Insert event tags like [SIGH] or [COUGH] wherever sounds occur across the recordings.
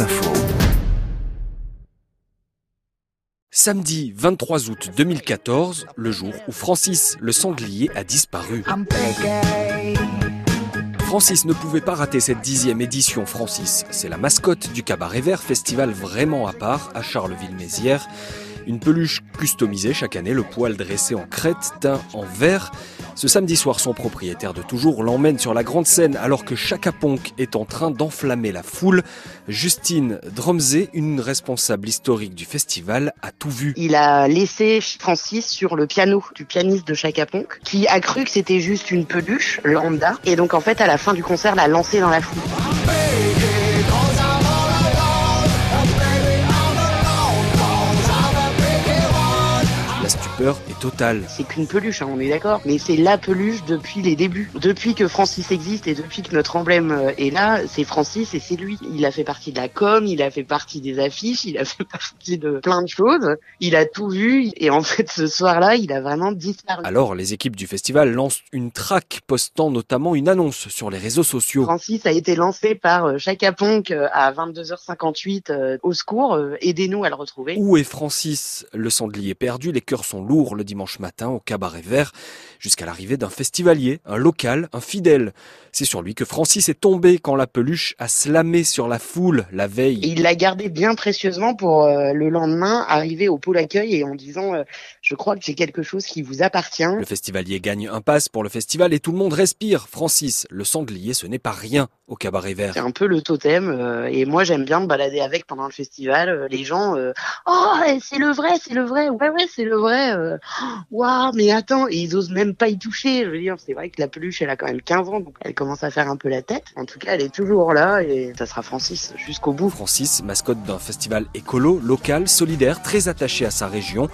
Info. Samedi 23 août 2014, le jour où Francis le sanglier a disparu. Francis ne pouvait pas rater cette dixième édition. Francis, c'est la mascotte du Cabaret Vert, festival vraiment à part à Charleville-Mézières. Une peluche customisée chaque année, le poil dressé en crête, teint en vert. Ce samedi soir, son propriétaire de toujours l'emmène sur la grande scène alors que Chaka Ponk est en train d'enflammer la foule. Justine Dromzé, une responsable historique du festival, a tout vu. Il a laissé Francis sur le piano du pianiste de Chaka Ponk qui a cru que c'était juste une peluche lambda et donc en fait à la fin du concert l'a lancé dans la foule. Est totale. C'est qu'une peluche, hein, on est d'accord, mais c'est la peluche depuis les débuts. Depuis que Francis existe et depuis que notre emblème euh, est là, c'est Francis et c'est lui. Il a fait partie de la com, il a fait partie des affiches, il a [LAUGHS] fait partie de plein de choses. Il a tout vu et en fait ce soir-là, il a vraiment disparu. Alors les équipes du festival lancent une traque postant notamment une annonce sur les réseaux sociaux. Francis a été lancé par euh, Chaka Ponk euh, à 22h58 au secours, aidez-nous à le retrouver. Où est Francis? Le sanglier perdu, les cœurs sont lourds le dimanche matin au cabaret vert, jusqu'à l'arrivée d'un festivalier, un local, un fidèle. C'est sur lui que Francis est tombé quand la peluche a slamé sur la foule la veille. Et il l'a gardé bien précieusement pour euh, le lendemain arriver au pôle accueil et en disant euh, je crois que j'ai quelque chose qui vous appartient. Le festivalier gagne un pass pour le festival et tout le monde respire. Francis, le sanglier, ce n'est pas rien au cabaret vert. C'est un peu le totem euh, et moi j'aime bien me balader avec pendant le festival. les gens oh c'est le vrai, c'est le vrai, ouais ouais c'est le vrai. Waouh mais attends et ils osent même pas y toucher. Je veux dire c'est vrai que la peluche elle a quand même 15 ans donc elle commence à faire un peu la tête. En tout cas, elle est toujours là et ça sera Francis jusqu'au bout. Francis, mascotte d'un festival écolo, local, solidaire, très attaché à sa région,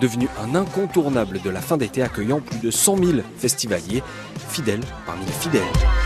devenu un incontournable de la fin d'été accueillant plus de 100 000 festivaliers, fidèles parmi les fidèles.